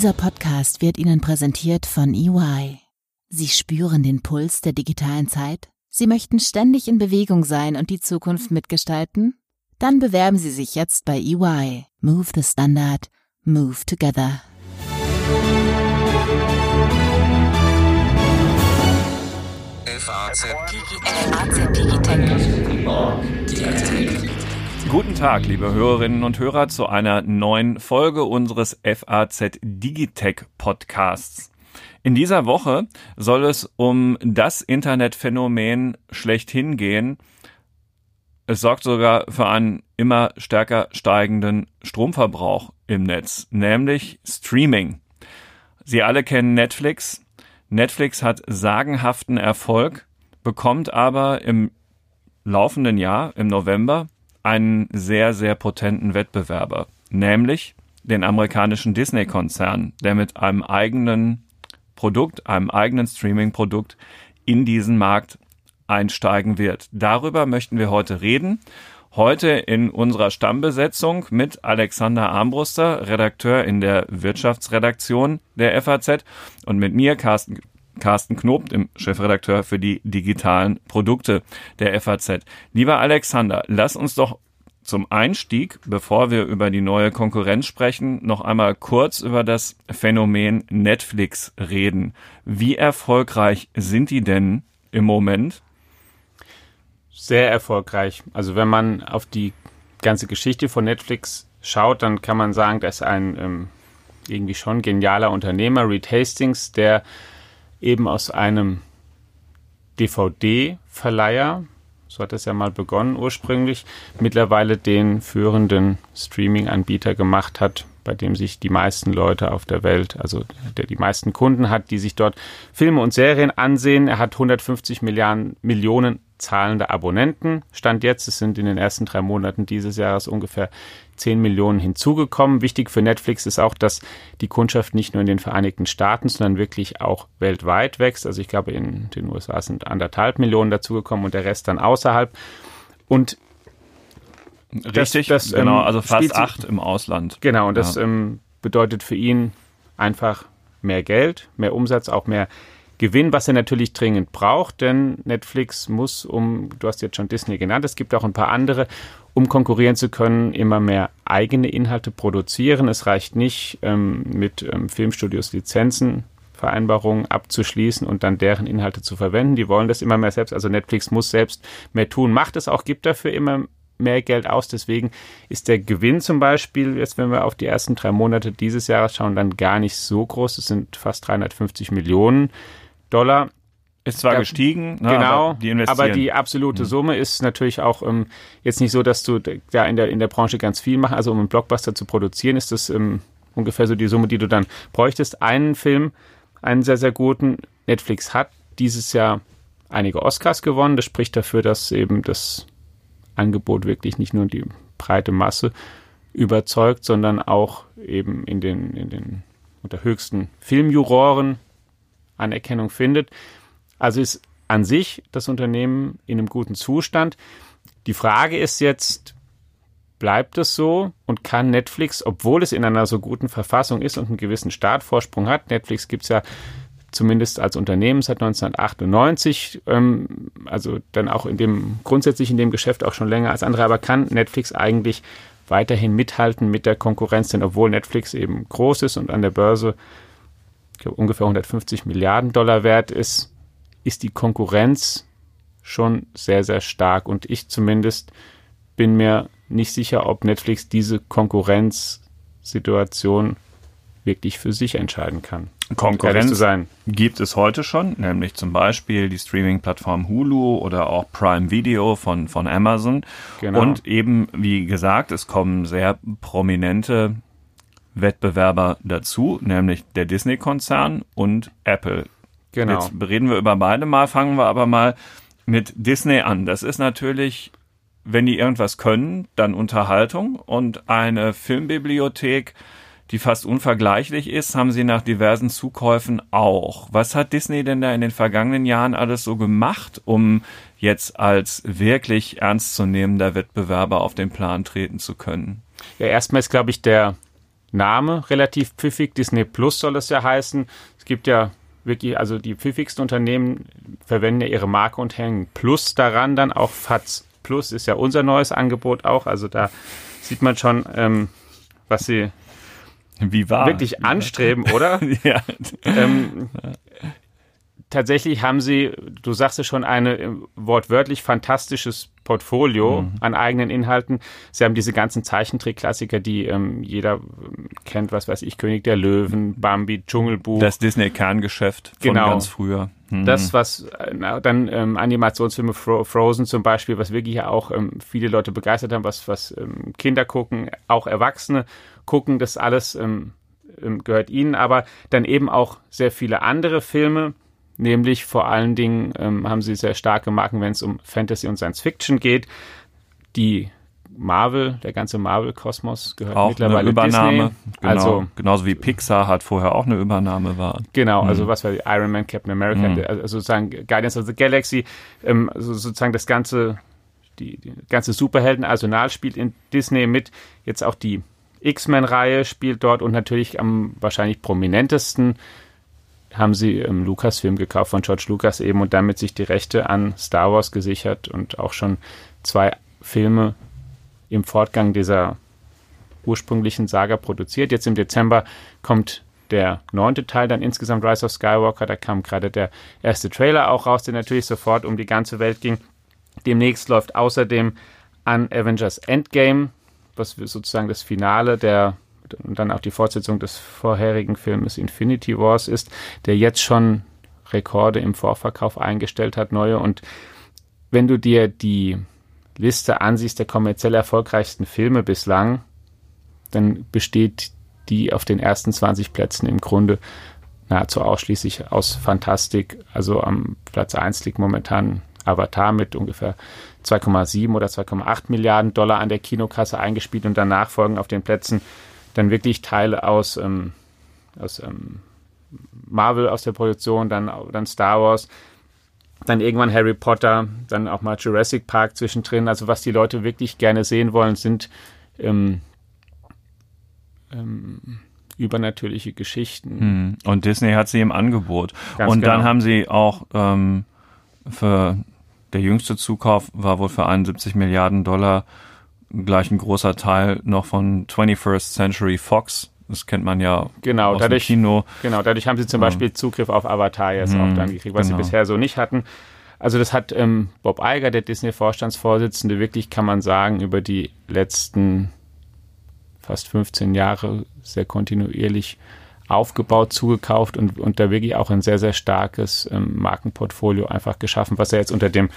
Dieser Podcast wird Ihnen präsentiert von EY. Sie spüren den Puls der digitalen Zeit? Sie möchten ständig in Bewegung sein und die Zukunft mitgestalten? Dann bewerben Sie sich jetzt bei EY. Move the Standard. Move together. FAZ Digitech. Guten Tag, liebe Hörerinnen und Hörer, zu einer neuen Folge unseres FAZ Digitech Podcasts. In dieser Woche soll es um das Internetphänomen schlechthin gehen. Es sorgt sogar für einen immer stärker steigenden Stromverbrauch im Netz, nämlich Streaming. Sie alle kennen Netflix. Netflix hat sagenhaften Erfolg, bekommt aber im laufenden Jahr, im November, einen sehr, sehr potenten Wettbewerber, nämlich den amerikanischen Disney-Konzern, der mit einem eigenen Produkt, einem eigenen Streaming-Produkt in diesen Markt einsteigen wird. Darüber möchten wir heute reden. Heute in unserer Stammbesetzung mit Alexander Armbruster, Redakteur in der Wirtschaftsredaktion der FAZ und mit mir, Carsten Carsten Knob, dem Chefredakteur für die digitalen Produkte der FAZ. Lieber Alexander, lass uns doch zum Einstieg, bevor wir über die neue Konkurrenz sprechen, noch einmal kurz über das Phänomen Netflix reden. Wie erfolgreich sind die denn im Moment? Sehr erfolgreich. Also wenn man auf die ganze Geschichte von Netflix schaut, dann kann man sagen, dass ein ähm, irgendwie schon genialer Unternehmer, Reed Hastings, der eben aus einem DVD-Verleiher, so hat es ja mal begonnen ursprünglich, mittlerweile den führenden Streaming-Anbieter gemacht hat, bei dem sich die meisten Leute auf der Welt, also der die meisten Kunden hat, die sich dort Filme und Serien ansehen. Er hat 150 Milliarden, Millionen zahlende Abonnenten. Stand jetzt, es sind in den ersten drei Monaten dieses Jahres ungefähr 10 Millionen hinzugekommen. Wichtig für Netflix ist auch, dass die Kundschaft nicht nur in den Vereinigten Staaten, sondern wirklich auch weltweit wächst. Also ich glaube, in den USA sind anderthalb Millionen dazugekommen und der Rest dann außerhalb. Und Richtig, das, das, genau, ähm, also fast acht im Ausland. Genau, und das ja. ähm, bedeutet für ihn einfach mehr Geld, mehr Umsatz, auch mehr Gewinn, was er natürlich dringend braucht, denn Netflix muss, um, du hast jetzt schon Disney genannt, es gibt auch ein paar andere, um konkurrieren zu können, immer mehr eigene Inhalte produzieren. Es reicht nicht, ähm, mit ähm, Filmstudios Lizenzen Vereinbarungen abzuschließen und dann deren Inhalte zu verwenden. Die wollen das immer mehr selbst. Also Netflix muss selbst mehr tun, macht es auch, gibt dafür immer mehr Geld aus. Deswegen ist der Gewinn zum Beispiel, jetzt wenn wir auf die ersten drei Monate dieses Jahres schauen, dann gar nicht so groß. Es sind fast 350 Millionen. Dollar. Ist zwar ja, gestiegen, ne, genau, aber die, aber die absolute mhm. Summe ist natürlich auch ähm, jetzt nicht so, dass du da in der, in der Branche ganz viel machst. Also um einen Blockbuster zu produzieren, ist das ähm, ungefähr so die Summe, die du dann bräuchtest. Einen Film, einen sehr, sehr guten. Netflix hat dieses Jahr einige Oscars gewonnen. Das spricht dafür, dass eben das Angebot wirklich nicht nur die breite Masse überzeugt, sondern auch eben in den, in den unter höchsten Filmjuroren Anerkennung findet. Also ist an sich das Unternehmen in einem guten Zustand. Die Frage ist jetzt, bleibt es so und kann Netflix, obwohl es in einer so guten Verfassung ist und einen gewissen Startvorsprung hat, Netflix gibt es ja zumindest als Unternehmen seit 1998, ähm, also dann auch in dem, grundsätzlich in dem Geschäft auch schon länger als andere, aber kann Netflix eigentlich weiterhin mithalten mit der Konkurrenz, denn obwohl Netflix eben groß ist und an der Börse glaube, ungefähr 150 Milliarden Dollar wert ist, ist die Konkurrenz schon sehr, sehr stark. Und ich zumindest bin mir nicht sicher, ob Netflix diese Konkurrenzsituation wirklich für sich entscheiden kann. Konkurrenz gibt es heute schon, nämlich zum Beispiel die Streaming-Plattform Hulu oder auch Prime Video von, von Amazon. Genau. Und eben, wie gesagt, es kommen sehr prominente Wettbewerber dazu, nämlich der Disney-Konzern und Apple. Genau. Jetzt reden wir über beide mal, fangen wir aber mal mit Disney an. Das ist natürlich, wenn die irgendwas können, dann Unterhaltung und eine Filmbibliothek, die fast unvergleichlich ist, haben sie nach diversen Zukäufen auch. Was hat Disney denn da in den vergangenen Jahren alles so gemacht, um jetzt als wirklich ernstzunehmender Wettbewerber auf den Plan treten zu können? Ja, erstmal ist, glaube ich, der Name relativ pfiffig. Disney Plus soll es ja heißen. Es gibt ja wirklich, also die pfiffigsten Unternehmen verwenden ja ihre Marke und hängen Plus daran. Dann auch FATS Plus ist ja unser neues Angebot auch. Also da sieht man schon, ähm, was sie Wie war? wirklich anstreben, oder? ja. ähm, tatsächlich haben sie, du sagst es schon, ein äh, wortwörtlich fantastisches Portfolio mhm. an eigenen Inhalten. Sie haben diese ganzen Zeichentrickklassiker, die ähm, jeder ähm, kennt, was weiß ich, König der Löwen, Bambi, Dschungelbuch. Das Disney-Kerngeschäft von Genau. ganz früher. Mhm. Das, was äh, na, dann ähm, Animationsfilme Fro Frozen zum Beispiel, was wirklich ja auch ähm, viele Leute begeistert haben, was, was ähm, Kinder gucken, auch Erwachsene gucken, das alles ähm, ähm, gehört ihnen, aber dann eben auch sehr viele andere Filme, nämlich vor allen Dingen ähm, haben sie sehr starke Marken, wenn es um Fantasy und Science Fiction geht. Die Marvel, der ganze Marvel-Kosmos gehört auch mittlerweile eine Übernahme. Disney. Genau. Also Genauso wie Pixar hat vorher auch eine Übernahme war. Genau, also Mhm. was war die Iron Man, Captain America, Mhm. also sozusagen Guardians of the Galaxy, ähm, also sozusagen das ganze, die, die ganze Superhelden-Arsenal spielt in Disney mit. Jetzt auch die X-Men-Reihe spielt dort und natürlich am wahrscheinlich prominentesten haben sie ähm, Lucasfilm gekauft von George Lucas eben und damit sich die Rechte an Star Wars gesichert und auch schon zwei Filme im Fortgang dieser ursprünglichen Saga produziert. Jetzt im Dezember kommt der neunte Teil, dann insgesamt Rise of Skywalker. Da kam gerade der erste Trailer auch raus, der natürlich sofort um die ganze Welt ging. Demnächst läuft außerdem an Avengers Endgame, was sozusagen das Finale der und dann auch die Fortsetzung des vorherigen Filmes Infinity Wars ist, der jetzt schon Rekorde im Vorverkauf eingestellt hat, neue. Und wenn du dir die Liste ansiehst der kommerziell erfolgreichsten Filme bislang, dann besteht die auf den ersten 20 Plätzen im Grunde nahezu ausschließlich aus Fantastik. Also am Platz 1 liegt momentan Avatar mit ungefähr 2,7 oder 2,8 Milliarden Dollar an der Kinokasse eingespielt und danach folgen auf den Plätzen dann wirklich Teile aus, ähm, aus ähm, Marvel aus der Produktion, dann, dann Star Wars, dann irgendwann Harry Potter, dann auch mal Jurassic Park zwischendrin. Also was die Leute wirklich gerne sehen wollen, sind ähm, ähm, übernatürliche Geschichten. Mhm. Und Disney hat sie im Angebot. Ganz und dann genau. haben sie auch ähm, für der jüngste Zukauf war wohl für 71 Milliarden Dollar gleich ein großer Teil noch von 21st Century Fox. Das kennt man ja Genau, aus dadurch- dem Kino. Genau, dadurch haben sie zum. Beispiel Zugriff auf Avatar jetzt Mhm, auch dann gekriegt, was genau. sie bisher so nicht hatten. Also das hat ähm, Bob Iger, der Disney-Vorstandsvorsitzende, wirklich, kann man sagen, über die letzten fast 15 Jahre sehr kontinuierlich aufgebaut, zugekauft und, und da wirklich auch ein sehr, sehr starkes ähm, Markenportfolio einfach geschaffen, was er jetzt unter dem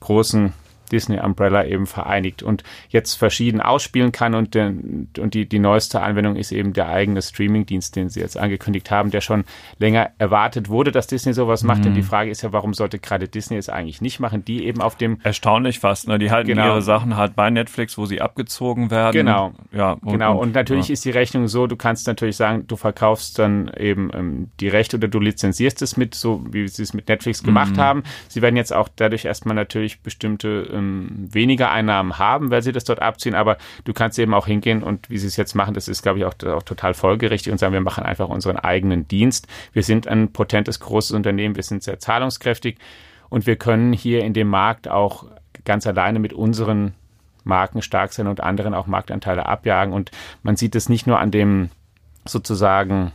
großen Disney Umbrella eben vereinigt und jetzt verschieden ausspielen kann und, den, und die, die neueste Anwendung ist eben der eigene Streamingdienst, den sie jetzt angekündigt haben, der schon länger erwartet wurde, dass Disney sowas macht. Mhm. Denn die Frage ist ja, warum sollte gerade Disney es eigentlich nicht machen, die eben auf dem Erstaunlich fast. Ne? Die halten Genau. ihre Sachen halt bei Netflix, wo sie abgezogen werden. Genau. Ja, Genau, und natürlich ja. ist die Rechnung so, du kannst natürlich sagen, du verkaufst dann eben ähm, die Rechte oder du lizenzierst es mit, so wie sie es mit Netflix gemacht Mhm. haben. Sie werden jetzt auch dadurch erstmal natürlich bestimmte ähm, weniger Einnahmen haben, weil sie das dort abziehen, aber du kannst eben auch hingehen und wie sie es jetzt machen, das ist, glaube ich, auch, auch total folgerichtig und sagen, wir machen einfach unseren eigenen Dienst. Wir sind ein potentes, großes Unternehmen, wir sind sehr zahlungskräftig und wir können hier in dem Markt auch ganz alleine mit unseren Marken stark sein und anderen auch Marktanteile abjagen. Und man sieht es nicht nur an dem sozusagen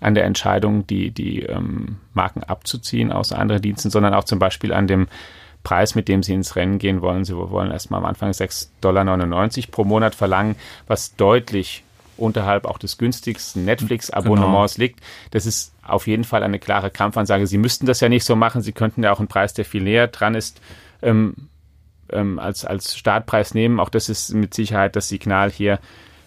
an der Entscheidung, die, die ähm, Marken abzuziehen aus anderen Diensten, sondern auch zum Beispiel an dem Preis, mit dem sie ins Rennen gehen wollen. Sie wollen erstmal am Anfang 6,99 Dollar pro Monat verlangen, was deutlich unterhalb auch des günstigsten Netflix-Abonnements liegt. Das ist auf jeden Fall eine klare Kampfansage. Sie müssten das ja nicht so machen. Sie könnten ja auch einen Preis, der viel näher dran ist, ähm, ähm, als, als Startpreis nehmen. Auch das ist mit Sicherheit das Signal hier.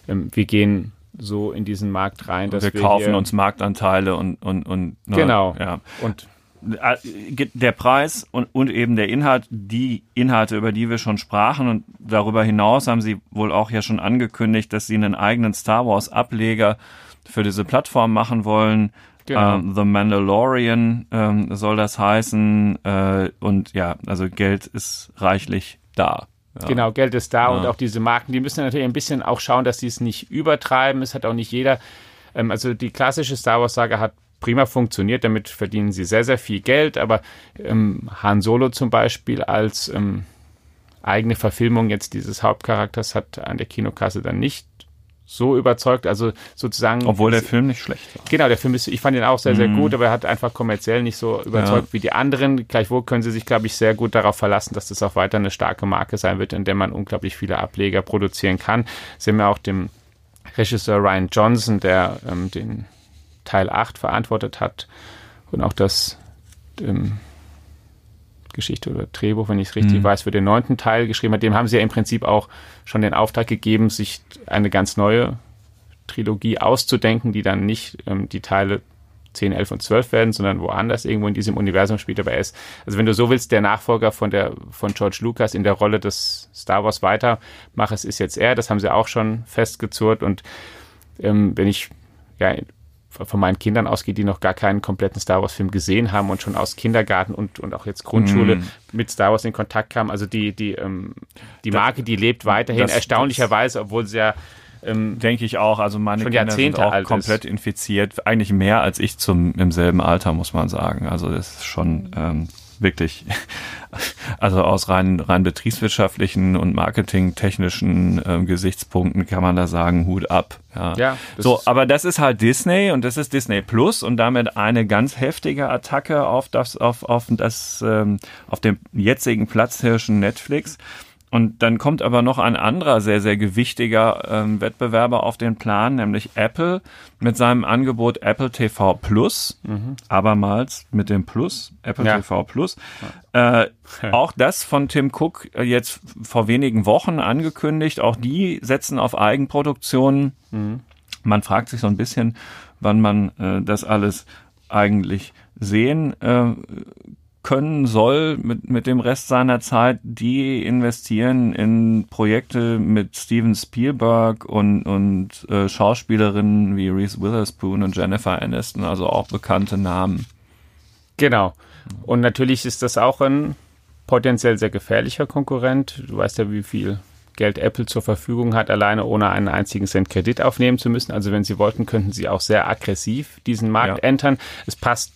Ähm, wir gehen so in diesen Markt rein, dass wir wir, kaufen uns Marktanteile und und und ne, Genau. ja. und der Preis und, und eben der Inhalt, die Inhalte, über die wir schon sprachen und darüber hinaus haben sie wohl auch ja schon angekündigt, dass sie einen eigenen Star Wars Ableger für diese Plattform machen wollen. Genau. Ähm, The Mandalorian ähm, soll das heißen äh, und ja, also Geld ist reichlich da. Ja. Genau, Geld ist da ja. und auch diese Marken, die müssen natürlich ein bisschen auch schauen, dass sie es nicht übertreiben. Es hat auch nicht jeder, ähm, also die klassische Star Wars-Sage hat prima funktioniert, damit verdienen sie sehr, sehr viel Geld, aber ähm, Han Solo zum Beispiel als ähm, eigene Verfilmung jetzt dieses Hauptcharakters hat an der Kinokasse dann nicht so überzeugt, also sozusagen. Obwohl der Film nicht schlecht war. Genau, der Film ist, ich fand ihn auch sehr, sehr mhm. gut, aber er hat einfach kommerziell nicht so überzeugt ja. wie die anderen. Gleichwohl können sie sich, glaube ich, sehr gut darauf verlassen, dass das auch weiter eine starke Marke sein wird, in der man unglaublich viele Ableger produzieren kann. Sie haben ja auch dem Regisseur Ryan Johnson, der ähm, den Teil 8 verantwortet hat und auch das ähm, Geschichte oder Drehbuch, wenn ich es richtig mhm. weiß, für den neunten Teil geschrieben hat. Dem haben sie ja im Prinzip auch schon den Auftrag gegeben, sich eine ganz neue Trilogie auszudenken, die dann nicht ähm, die Teile 10, 11 und 12 werden, sondern woanders irgendwo in diesem Universum spielt. Aber er ist, also wenn du so willst, der Nachfolger von der, von George Lucas in der Rolle des Star Wars Weitermachers ist jetzt er. Das haben sie auch schon festgezurrt. Und ähm, wenn ich ja von meinen Kindern ausgeht, die noch gar keinen kompletten Star Wars-Film gesehen haben und schon aus Kindergarten und, und auch jetzt Grundschule mm. mit Star Wars in Kontakt kamen. Also die, die, ähm, die Marke, die lebt weiterhin das, erstaunlicherweise, obwohl sie ja ähm, denke ich auch. Also meine Kinder Jahrzehnte sind auch komplett ist. infiziert. Eigentlich mehr als ich zum im selben Alter, muss man sagen. Also das ist schon ähm, wirklich, also aus rein, rein betriebswirtschaftlichen und marketingtechnischen äh, Gesichtspunkten kann man da sagen, Hut ab. Ja. ja so, aber das ist halt Disney und das ist Disney Plus und damit eine ganz heftige Attacke auf das, auf, auf das, ähm, auf dem jetzigen Platzhirschen Netflix. Und dann kommt aber noch ein anderer sehr, sehr gewichtiger ähm, Wettbewerber auf den Plan, nämlich Apple mit seinem Angebot Apple TV Plus, mhm. abermals mit dem Plus, Apple ja. TV Plus. Äh, auch das von Tim Cook äh, jetzt vor wenigen Wochen angekündigt. Auch die setzen auf Eigenproduktionen. Mhm. Man fragt sich so ein bisschen, wann man äh, das alles eigentlich sehen äh, können soll mit, mit dem Rest seiner Zeit, die investieren in Projekte mit Steven Spielberg und, und äh, Schauspielerinnen wie Reese Witherspoon und Jennifer Aniston, also auch bekannte Namen. Genau. Und natürlich ist das auch ein potenziell sehr gefährlicher Konkurrent. Du weißt ja, wie viel Geld Apple zur Verfügung hat, alleine ohne einen einzigen Cent Kredit aufnehmen zu müssen. Also wenn sie wollten, könnten sie auch sehr aggressiv diesen Markt ja. entern. Es passt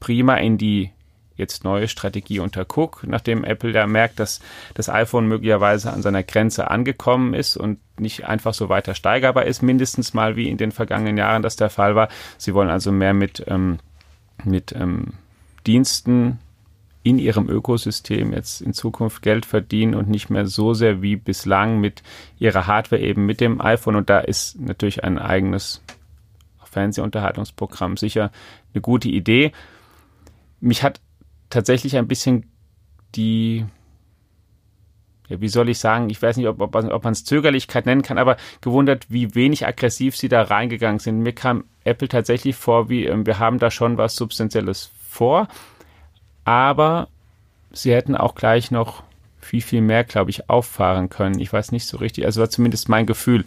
prima in die jetzt neue Strategie unter Cook, nachdem Apple da merkt, dass das iPhone möglicherweise an seiner Grenze angekommen ist und nicht einfach so weiter steigerbar ist, mindestens mal wie in den vergangenen Jahren das der Fall war. Sie wollen also mehr mit, ähm, mit ähm, Diensten in ihrem Ökosystem jetzt in Zukunft Geld verdienen und nicht mehr so sehr wie bislang mit ihrer Hardware eben mit dem iPhone. Und da ist natürlich ein eigenes Fernsehunterhaltungsprogramm sicher eine gute Idee. Mich hat tatsächlich ein bisschen die, ja, wie soll ich sagen, ich weiß nicht, ob, ob, ob man es Zögerlichkeit nennen kann, aber gewundert, wie wenig aggressiv sie da reingegangen sind. Mir kam Apple tatsächlich vor, wie ähm, wir haben da schon was Substanzielles vor, aber sie hätten auch gleich noch viel, viel mehr, glaube ich, auffahren können. Ich weiß nicht so richtig, also war zumindest mein Gefühl.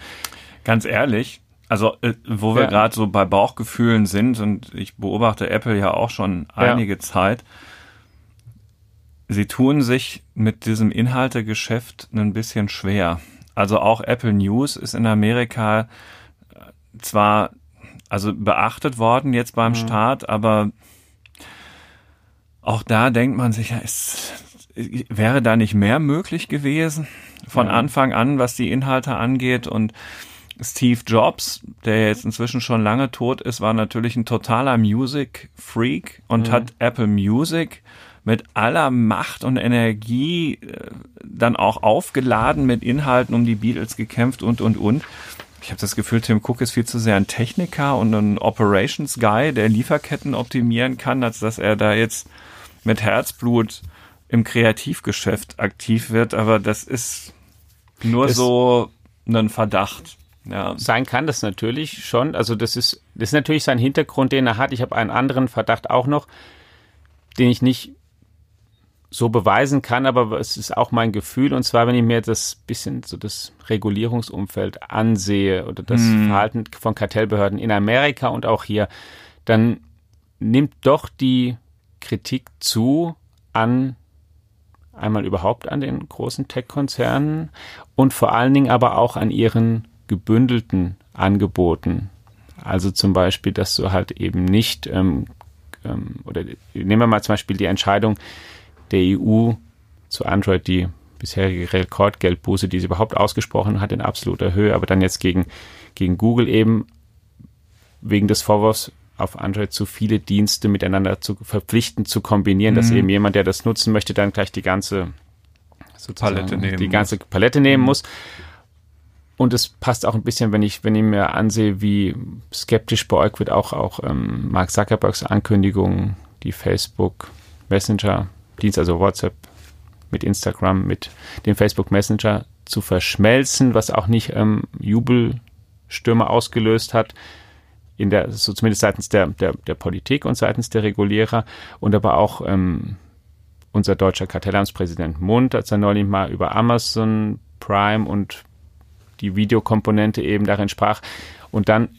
Ganz ehrlich, also äh, wo wir ja. gerade so bei Bauchgefühlen sind und ich beobachte Apple ja auch schon einige ja. Zeit, sie tun sich mit diesem Inhaltegeschäft ein bisschen schwer. Also auch Apple News ist in Amerika äh, zwar also beachtet worden jetzt beim mhm. Start, aber auch da denkt man sich, ja, ist, wäre da nicht mehr möglich gewesen von ja. Anfang an, was die Inhalte angeht und Steve Jobs, der jetzt inzwischen schon lange tot ist, war natürlich ein totaler Music Freak und mhm. hat Apple Music mit aller Macht und Energie äh, dann auch aufgeladen mit Inhalten um die Beatles gekämpft und, und, und. Ich habe das Gefühl, Tim Cook ist viel zu sehr ein Techniker und ein Operations Guy, der Lieferketten optimieren kann, als dass er da jetzt mit Herzblut im Kreativgeschäft aktiv wird. Aber das ist nur das so ein Verdacht. Ja. Sein kann das natürlich schon. Also das ist, das ist natürlich sein Hintergrund, den er hat. Ich habe einen anderen Verdacht auch noch, den ich nicht so beweisen kann, aber es ist auch mein Gefühl. Und zwar, wenn ich mir das bisschen so das Regulierungsumfeld ansehe oder das mm. Verhalten von Kartellbehörden in Amerika und auch hier, dann nimmt doch die Kritik zu an Einmal überhaupt an den großen Tech-Konzernen und vor allen Dingen aber auch an ihren gebündelten Angeboten. Also zum Beispiel, dass du halt eben nicht, ähm, ähm, oder nehmen wir mal zum Beispiel die Entscheidung der EU zu Android, die bisherige Rekordgeldbuße, die sie überhaupt ausgesprochen hat in absoluter Höhe, aber dann jetzt gegen, gegen Google eben wegen des Vorwurfs auf Android zu viele Dienste miteinander zu verpflichten, zu kombinieren, mhm. dass eben jemand, der das nutzen möchte, dann gleich die ganze Palette nehmen die ganze muss. Palette nehmen mhm. muss. Und es passt auch ein bisschen, wenn ich, wenn ich mir ansehe, wie skeptisch beäugt wird auch, auch ähm, Mark Zuckerbergs Ankündigung, die Facebook Messenger Dienst, also WhatsApp mit Instagram, mit dem Facebook Messenger zu verschmelzen, was auch nicht ähm, Jubelstürme ausgelöst hat in der, so zumindest seitens der, der, der Politik und seitens der Regulierer und aber auch ähm, unser deutscher Kartellamtspräsident Mund, als er neulich mal über Amazon Prime und die Videokomponente eben darin sprach. Und dann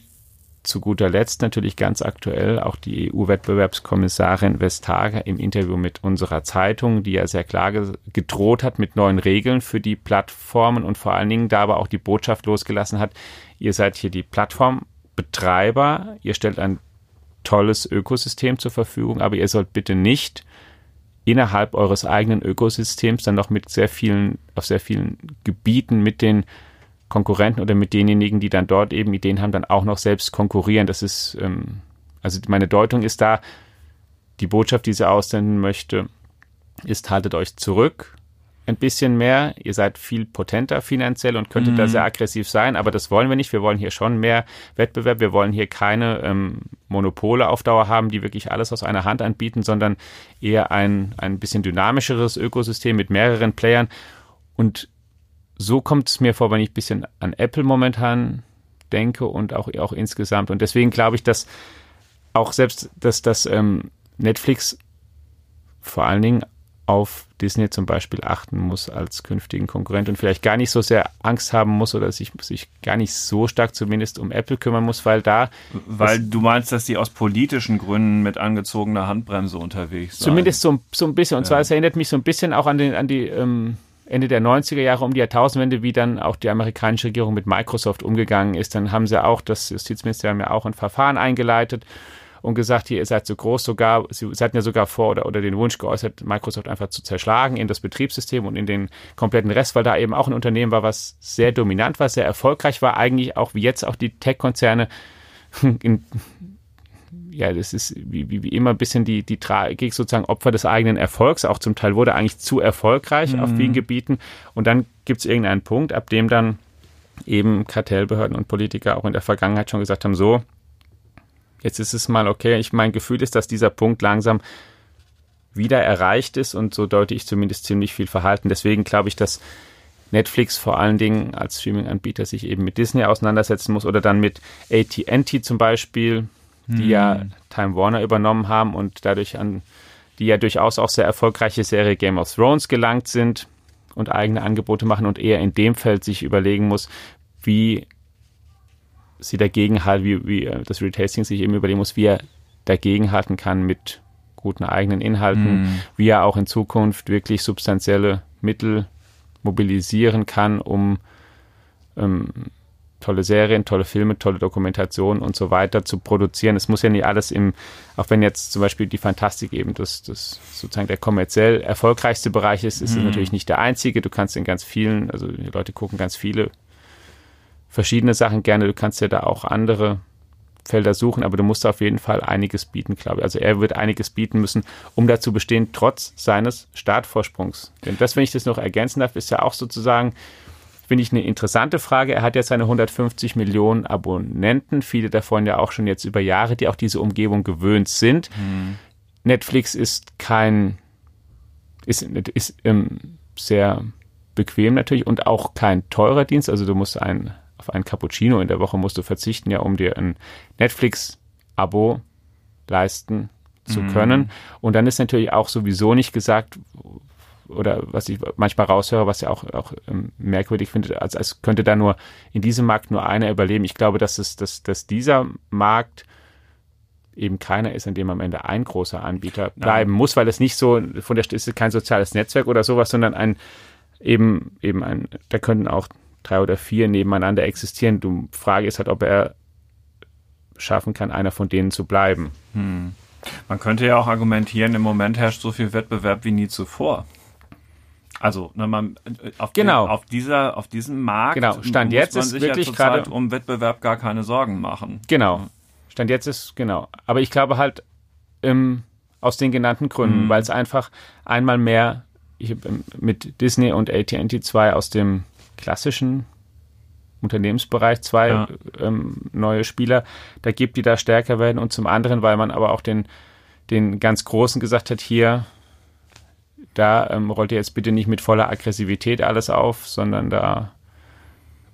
zu guter Letzt natürlich ganz aktuell auch die EU-Wettbewerbskommissarin Vestager im Interview mit unserer Zeitung, die ja sehr klar gedroht hat mit neuen Regeln für die Plattformen und vor allen Dingen da aber auch die Botschaft losgelassen hat, ihr seid hier die Plattformbetreiber, ihr stellt ein tolles Ökosystem zur Verfügung, aber ihr sollt bitte nicht innerhalb eures eigenen Ökosystems dann noch mit sehr vielen, auf sehr vielen Gebieten mit den Konkurrenten oder mit denjenigen, die dann dort eben Ideen haben, dann auch noch selbst konkurrieren. Das ist, ähm, also meine Deutung ist da, die Botschaft, die sie aussenden möchte, ist, haltet euch zurück ein bisschen mehr. Ihr seid viel potenter finanziell und könntet mhm. da sehr aggressiv sein, aber das wollen wir nicht. Wir wollen hier schon mehr Wettbewerb. Wir wollen hier keine ähm, Monopole auf Dauer haben, die wirklich alles aus einer Hand anbieten, sondern eher ein, ein bisschen dynamischeres Ökosystem mit mehreren Playern. Und so kommt es mir vor, wenn ich ein bisschen an Apple momentan denke und auch, auch insgesamt. Und deswegen glaube ich, dass auch selbst, dass das ähm, Netflix vor allen Dingen auf Disney zum Beispiel achten muss als künftigen Konkurrent und vielleicht gar nicht so sehr Angst haben muss oder sich, sich gar nicht so stark zumindest um Apple kümmern muss, weil da. Weil du meinst, dass die aus politischen Gründen mit angezogener Handbremse unterwegs sind. Zumindest so, so ein bisschen. Und ja. zwar, es erinnert mich so ein bisschen auch an, den, an die ähm, Ende der 90er Jahre um die Jahrtausendwende, wie dann auch die amerikanische Regierung mit Microsoft umgegangen ist. Dann haben sie auch, das Justizministerium ja auch ein Verfahren eingeleitet und gesagt, hier, ihr seid so groß, sogar, sie hatten ja sogar vor oder, oder den Wunsch geäußert, Microsoft einfach zu zerschlagen in das Betriebssystem und in den kompletten Rest, weil da eben auch ein Unternehmen war, was sehr dominant war, sehr erfolgreich war, eigentlich auch wie jetzt auch die Tech-Konzerne in ja, das ist wie, wie, wie immer ein bisschen die, die Tragik sozusagen Opfer des eigenen Erfolgs. Auch zum Teil wurde eigentlich zu erfolgreich mhm. auf vielen Gebieten. Und dann gibt es irgendeinen Punkt, ab dem dann eben Kartellbehörden und Politiker auch in der Vergangenheit schon gesagt haben, so, jetzt ist es mal okay. Ich mein Gefühl ist, dass dieser Punkt langsam wieder erreicht ist und so deute ich zumindest ziemlich viel Verhalten. Deswegen glaube ich, dass Netflix vor allen Dingen als Streaming-Anbieter sich eben mit Disney auseinandersetzen muss oder dann mit AT&T zum Beispiel, die hm. ja Time Warner übernommen haben und dadurch an die ja durchaus auch sehr erfolgreiche Serie Game of Thrones gelangt sind und eigene Angebote machen und eher in dem Feld sich überlegen muss, wie sie dagegen halt, wie, wie äh, das Retasting sich eben überlegen muss, wie er dagegenhalten kann mit guten eigenen Inhalten, mm. wie er auch in Zukunft wirklich substanzielle Mittel mobilisieren kann, um ähm, tolle Serien, tolle Filme, tolle Dokumentationen und so weiter zu produzieren. Es muss ja nicht alles im, auch wenn jetzt zum Beispiel die Fantastik eben das, das sozusagen der kommerziell erfolgreichste Bereich ist, ist mhm. es natürlich nicht der einzige. Du kannst in ganz vielen, also die Leute gucken ganz viele verschiedene Sachen gerne. Du kannst ja da auch andere Felder suchen, aber du musst auf jeden Fall einiges bieten, glaube ich. Also er wird einiges bieten müssen, um dazu bestehen, trotz seines Startvorsprungs. Denn das, wenn ich das noch ergänzen darf, ist ja auch sozusagen Finde ich eine interessante Frage. Er hat jetzt seine 150 Millionen Abonnenten, viele davon ja auch schon jetzt über Jahre, die auch diese Umgebung gewöhnt sind. Mhm. Netflix ist kein, ist, ist ähm, sehr bequem natürlich und auch kein teurer Dienst. Also du musst ein, auf ein Cappuccino in der Woche musst du verzichten, ja, um dir ein Netflix-Abo leisten zu mhm. können. Und dann ist natürlich auch sowieso nicht gesagt, oder was ich manchmal raushöre, was ja auch, auch ähm, merkwürdig finde, als, als könnte da nur in diesem Markt nur einer überleben. Ich glaube, dass es, dass, dass dieser Markt eben keiner ist, an dem am Ende ein großer Anbieter bleiben ja. muss, weil es nicht so von der ist kein soziales Netzwerk oder sowas, sondern ein eben eben ein, da könnten auch drei oder vier nebeneinander existieren. Du Frage ist halt, ob er schaffen kann, einer von denen zu bleiben. Hm. Man könnte ja auch argumentieren, im Moment herrscht so viel Wettbewerb wie nie zuvor. Also, ne, man, auf, genau. Den, auf, dieser, auf diesem Markt genau. Stand muss jetzt man ist sich wirklich ja gerade um Wettbewerb gar keine Sorgen machen. Genau. Stand jetzt ist, genau. Aber ich glaube halt, ähm, aus den genannten Gründen, mhm. weil es einfach einmal mehr ich, ähm, mit Disney und AT&T 2 aus dem klassischen Unternehmensbereich zwei ja. ähm, neue Spieler da gibt, die da stärker werden und zum anderen, weil man aber auch den, den ganz Großen gesagt hat, hier, da ähm, rollt ihr jetzt bitte nicht mit voller Aggressivität alles auf, sondern da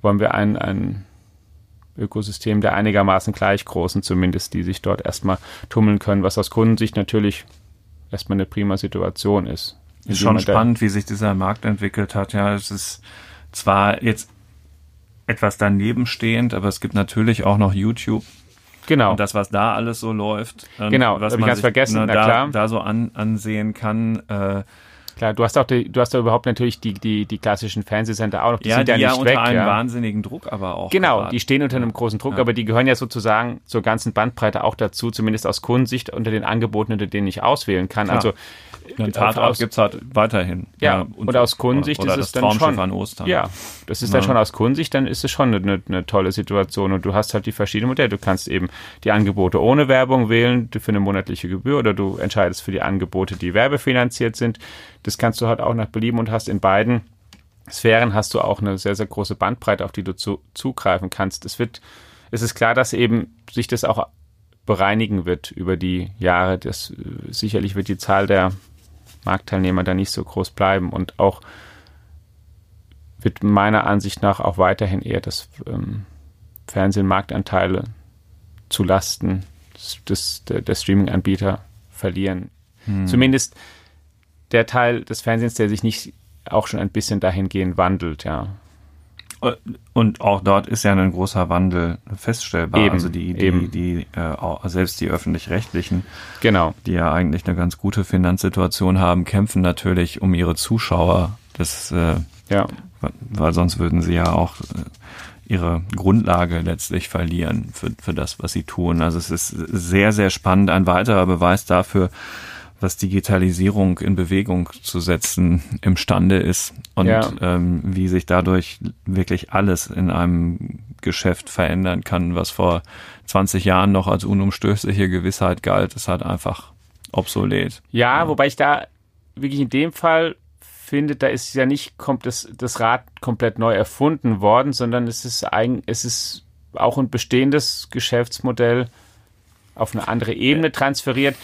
wollen wir ein, ein Ökosystem der einigermaßen gleich großen zumindest, die sich dort erstmal tummeln können, was aus Kundensicht natürlich erstmal eine prima Situation ist. Ist schon spannend, wie sich dieser Markt entwickelt hat. Ja, es ist zwar jetzt etwas daneben stehend, aber es gibt natürlich auch noch YouTube. Genau. Und das, was da alles so läuft. Genau, was man ich ganz sich, vergessen, ne, na da, klar. da so an, ansehen kann. Äh, Klar, du hast auch die, du hast da überhaupt natürlich die, die, die klassischen Fernsehsender auch noch. Die ja, sind die ja, nicht unter weg, einem ja. wahnsinnigen Druck aber auch. Genau, geraten. die stehen unter einem großen Druck, ja. aber die gehören ja sozusagen zur ganzen Bandbreite auch dazu, zumindest aus Kundensicht unter den Angeboten, unter denen ich auswählen kann. Klar. Also ein Tatort gibt es halt weiterhin. Ja, ja und, und aus Kundensicht oder, oder ist es dann schon. an Ostern. Ja, das ist dann schon aus Kundensicht, dann ist es schon eine, eine, tolle Situation und du hast halt die verschiedenen Modelle. Du kannst eben die Angebote ohne Werbung wählen für eine monatliche Gebühr oder du entscheidest für die Angebote, die werbefinanziert sind. Das kannst du halt auch nach Belieben und hast in beiden Sphären hast du auch eine sehr, sehr große Bandbreite, auf die du zu, zugreifen kannst. Es wird, es ist klar, dass eben sich das auch bereinigen wird über die Jahre. Das, äh, sicherlich wird die Zahl der Marktteilnehmer da nicht so groß bleiben und auch wird meiner Ansicht nach auch weiterhin eher das ähm, Fernsehen Marktanteile zu Lasten des, des der, der Streaming-Anbieter verlieren. Hm. Zumindest der Teil des Fernsehens, der sich nicht auch schon ein bisschen dahingehend wandelt, ja. Und auch dort ist ja ein großer Wandel feststellbar. Eben, also die, die, eben. die äh, selbst die öffentlich-rechtlichen, genau. die ja eigentlich eine ganz gute Finanzsituation haben, kämpfen natürlich um ihre Zuschauer. Das, äh, ja. weil sonst würden sie ja auch äh, ihre Grundlage letztlich verlieren für, für das, was sie tun. Also es ist sehr, sehr spannend. Ein weiterer Beweis dafür, was Digitalisierung in Bewegung zu setzen imstande ist und ja. ähm, wie sich dadurch wirklich alles in einem Geschäft verändern kann, was vor 20 Jahren noch als unumstößliche Gewissheit galt, ist halt einfach obsolet. Ja, ja, wobei ich da wirklich in dem Fall finde, da ist ja nicht kommt das, das Rad komplett neu erfunden worden, sondern es ist eigen, es ist auch ein bestehendes Geschäftsmodell auf eine andere Ebene transferiert.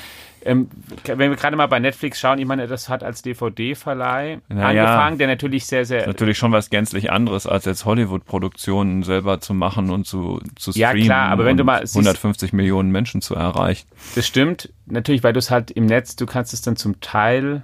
Ähm, wenn wir gerade mal bei Netflix schauen, ich meine, das hat als DVD-Verleih naja, angefangen, der natürlich sehr, sehr. Natürlich schon was gänzlich anderes, als jetzt Hollywood-Produktionen selber zu machen und zu, zu streamen. Ja, klar, aber wenn du mal. 150 siehst, Millionen Menschen zu erreichen. Das stimmt. Natürlich, weil du es halt im Netz, du kannst es dann zum Teil,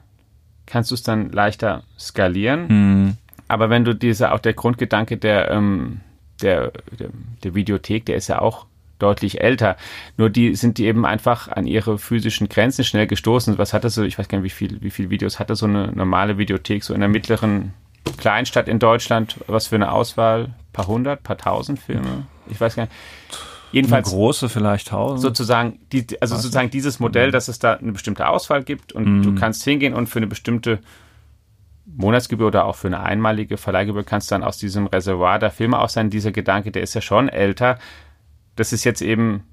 kannst du es dann leichter skalieren. Hm. Aber wenn du diese, auch der Grundgedanke der, ähm, der, der, der Videothek, der ist ja auch deutlich älter. Nur die sind die eben einfach an ihre physischen Grenzen schnell gestoßen. Was hatte so, ich weiß gar nicht, wie viel, wie viel Videos hatte so eine normale Videothek, so in der mittleren Kleinstadt in Deutschland, was für eine Auswahl? Paar hundert, paar tausend Filme? Ich weiß gar nicht. Jedenfalls eine große vielleicht tausend. Sozusagen, die, also was sozusagen dieses Modell, dass es da eine bestimmte Auswahl gibt und mm. du kannst hingehen und für eine bestimmte Monatsgebühr oder auch für eine einmalige Verleihgebühr kannst du dann aus diesem Reservoir der Filme auch sein. Dieser Gedanke, der ist ja schon älter das ist jetzt eben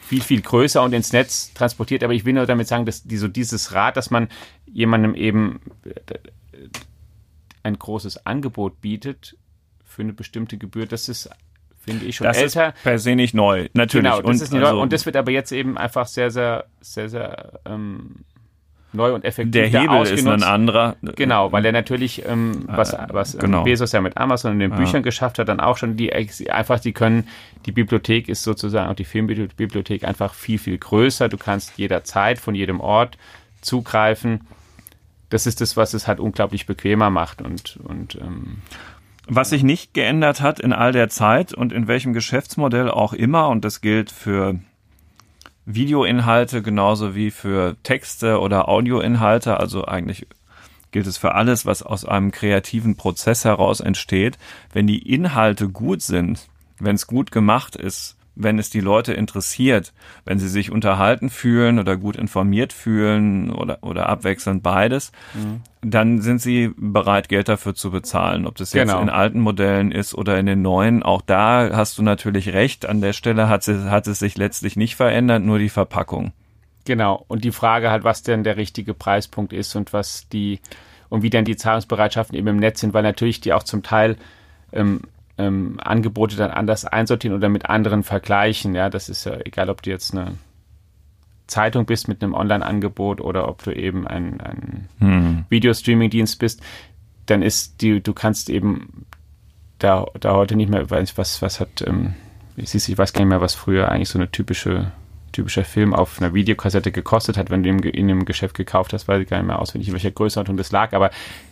viel, viel größer und ins Netz transportiert. Aber ich will nur damit sagen, dass die, so dieses Rad, dass man jemandem eben äh, ein großes Angebot bietet für eine bestimmte Gebühr, das ist, finde ich, schon das älter. Ist per se nicht neu, natürlich. Genau, das und, ist nicht also, neu. Und das wird aber jetzt eben einfach sehr, sehr, sehr, sehr ähm, neu und effektiv Der Hebel ist ein anderer. Genau, weil er natürlich, ähm, was, was genau. Bezos ja mit Amazon und den Büchern ja. geschafft hat, dann auch schon die einfach, die können, die Bibliothek ist sozusagen, auch die Filmbibliothek einfach viel, viel größer. Du kannst jederzeit von jedem Ort zugreifen. Das ist das, was es halt unglaublich bequemer macht und, und ähm, was sich nicht geändert hat in all der Zeit und in welchem Geschäftsmodell auch immer, und das gilt für Videoinhalte genauso wie für Texte oder Audioinhalte. Also eigentlich gilt es für alles, was aus einem kreativen Prozess heraus entsteht. Wenn die Inhalte gut sind, wenn es gut gemacht ist, wenn es die Leute interessiert, wenn sie sich unterhalten fühlen oder gut informiert fühlen oder, oder abwechselnd beides, mhm. dann sind sie bereit, Geld dafür zu bezahlen. Ob das jetzt genau. in alten Modellen ist oder in den neuen, auch da hast du natürlich recht. An der Stelle hat, sie, hat es sich letztlich nicht verändert, nur die Verpackung. Genau. Und die Frage halt, was denn der richtige Preispunkt ist und was die, und wie denn die Zahlungsbereitschaften eben im Netz sind, weil natürlich die auch zum Teil ähm, ähm, Angebote dann anders einsortieren oder mit anderen vergleichen. Ja, das ist ja egal, ob du jetzt eine Zeitung bist mit einem Online-Angebot oder ob du eben ein, ein hm. Videostreaming-Dienst bist, dann ist die, du kannst eben da, da heute nicht mehr, weiß was, was hat, ähm, ich weiß gar nicht mehr, was früher eigentlich so eine typische typischer Film auf einer Videokassette gekostet hat, wenn du ihn in einem Geschäft gekauft hast, weiß ich gar nicht mehr auswendig, in welcher Größenordnung das lag, aber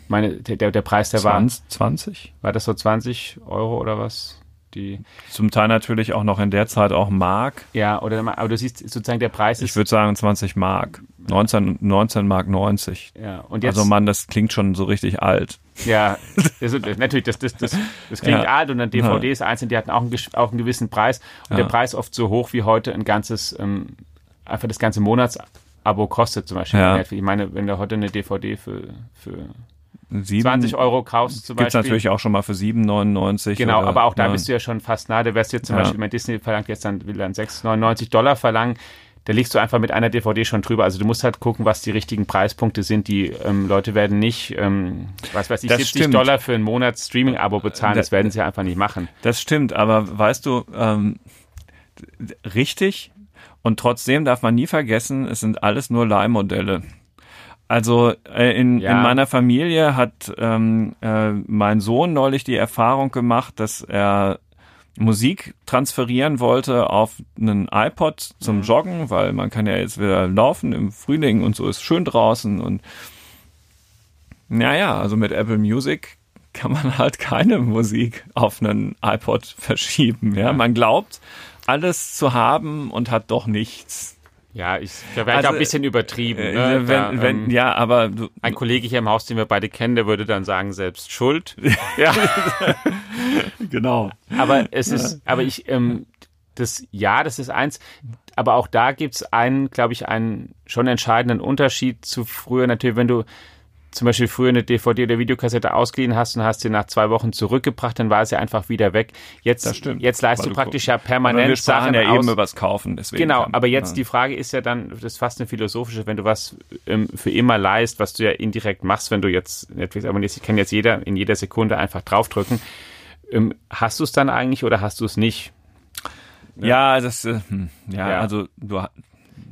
meine, der, der Preis, der 20, war. 20? War das so 20 Euro oder was? Die Zum Teil natürlich auch noch in der Zeit auch Mark. Ja, oder aber du siehst sozusagen der Preis ist. Ich würde sagen 20 Mark. 19, 19 Mark 90. Ja, und jetzt, also Mann, das klingt schon so richtig alt. Ja, das, natürlich, das, das, das, das klingt ja. alt und dann DVDs einzeln, die hatten auch einen, auch einen gewissen Preis und ja. der Preis oft so hoch wie heute ein ganzes, ähm, einfach das ganze Monatsabo kostet zum Beispiel. Ja. Ich meine, wenn du heute eine DVD für, für 7, 20 Euro kaufst zum gibt's Beispiel. natürlich auch schon mal für 7,99. Genau, aber auch da bist du ja schon fast nah. Da wärst du jetzt zum ja. Beispiel, mein Disney verlangt jetzt dann, will dann 6,99 Dollar verlangen. Da liegst du einfach mit einer DVD schon drüber. Also du musst halt gucken, was die richtigen Preispunkte sind. Die ähm, Leute werden nicht, ähm, was weiß ich, das 70 stimmt. Dollar für einen Monat Streaming-Abo bezahlen. Das, das werden sie einfach nicht machen. Das stimmt, aber weißt du, ähm, richtig und trotzdem darf man nie vergessen, es sind alles nur Leihmodelle. Also äh, in, ja. in meiner Familie hat ähm, äh, mein Sohn neulich die Erfahrung gemacht, dass er Musik transferieren wollte auf einen iPod zum mhm. Joggen, weil man kann ja jetzt wieder laufen im Frühling und so ist schön draußen und naja, also mit Apple Music kann man halt keine Musik auf einen iPod verschieben. Ja, man glaubt, alles zu haben und hat doch nichts. Ja, ich wäre also, ein bisschen übertrieben. Äh, ne? wenn, da, wenn, ähm, ja, aber du, ein Kollege hier im Haus, den wir beide kennen, der würde dann sagen, selbst schuld. ja, genau. Aber es ist, aber ich, ähm, das, ja, das ist eins. Aber auch da gibt's einen, glaube ich, einen schon entscheidenden Unterschied zu früher. Natürlich, wenn du zum Beispiel früher eine DVD oder Videokassette ausgeliehen hast und hast sie nach zwei Wochen zurückgebracht, dann war sie einfach wieder weg. Jetzt, jetzt leist du praktisch ja permanent wir Sachen ja eben über das Kaufen. Deswegen genau, kann, aber jetzt ja. die Frage ist ja dann, das ist fast eine philosophische, wenn du was ähm, für immer leist, was du ja indirekt machst, wenn du jetzt Netflix abonnierst, ich kann jetzt jeder in jeder Sekunde einfach draufdrücken. Ähm, hast du es dann eigentlich oder hast du es nicht? Ja, das, äh, hm, ja, ja, also du,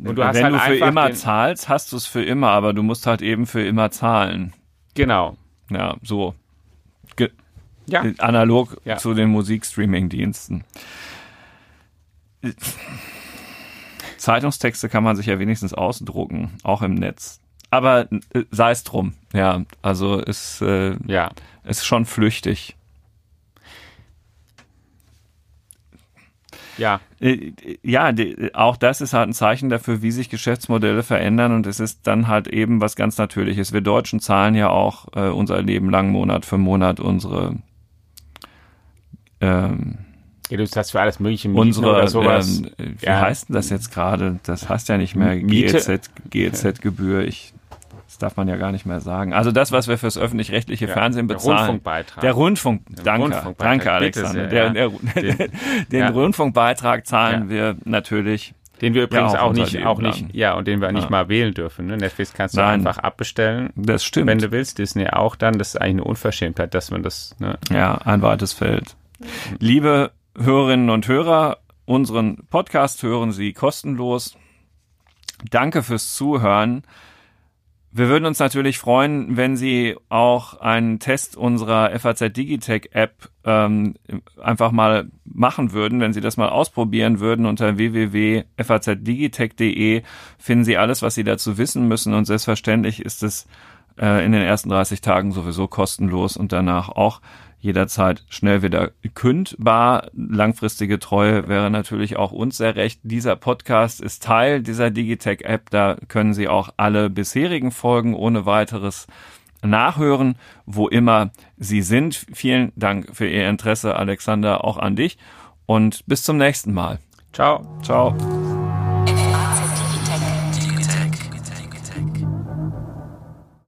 und du hast Wenn halt du für immer zahlst, hast du es für immer, aber du musst halt eben für immer zahlen. Genau. Ja, so. Ge ja. Analog ja. zu den Musikstreaming-Diensten. Zeitungstexte kann man sich ja wenigstens ausdrucken, auch im Netz. Aber äh, sei es drum, ja. Also ist, äh, ja. ist schon flüchtig. Ja. Äh, ja, auch das ist halt ein Zeichen dafür, wie sich Geschäftsmodelle verändern und es ist dann halt eben was ganz Natürliches. Wir Deutschen zahlen ja auch äh, unser Leben lang Monat für Monat unsere ähm, ja, du hast für alles mögliche Mieten unsere, oder sowas. Ähm, wie ja. heißt denn das jetzt gerade? Das heißt ja nicht mehr GEZ, GEZ-Gebühr. Ich darf man ja gar nicht mehr sagen. Also das, was wir fürs öffentlich-rechtliche ja, Fernsehen bezahlen. Der Rundfunkbeitrag. Der Rundfunk, danke, Rundfunkbeitrag, danke Alexander. Sehr, der, der, den, den ja. Rundfunkbeitrag zahlen ja. wir natürlich. Den wir übrigens auch, auch nicht, auch nicht, ja, und den wir nicht mal wählen dürfen. Ne? Netflix kannst du Nein. einfach abbestellen. Das stimmt. Wenn du willst, Disney auch dann. Das ist eigentlich eine Unverschämtheit, dass man das, ne? Ja, ein weites Feld. Liebe Hörerinnen und Hörer, unseren Podcast hören Sie kostenlos. Danke fürs Zuhören. Wir würden uns natürlich freuen, wenn Sie auch einen Test unserer FAZ Digitech App ähm, einfach mal machen würden, wenn Sie das mal ausprobieren würden. Unter www.fazdigitech.de finden Sie alles, was Sie dazu wissen müssen und selbstverständlich ist es äh, in den ersten 30 Tagen sowieso kostenlos und danach auch jederzeit schnell wieder kündbar. Langfristige Treue wäre natürlich auch uns sehr recht. Dieser Podcast ist Teil dieser Digitech-App. Da können Sie auch alle bisherigen Folgen ohne weiteres nachhören, wo immer Sie sind. Vielen Dank für Ihr Interesse, Alexander, auch an dich. Und bis zum nächsten Mal. Ciao. Ciao.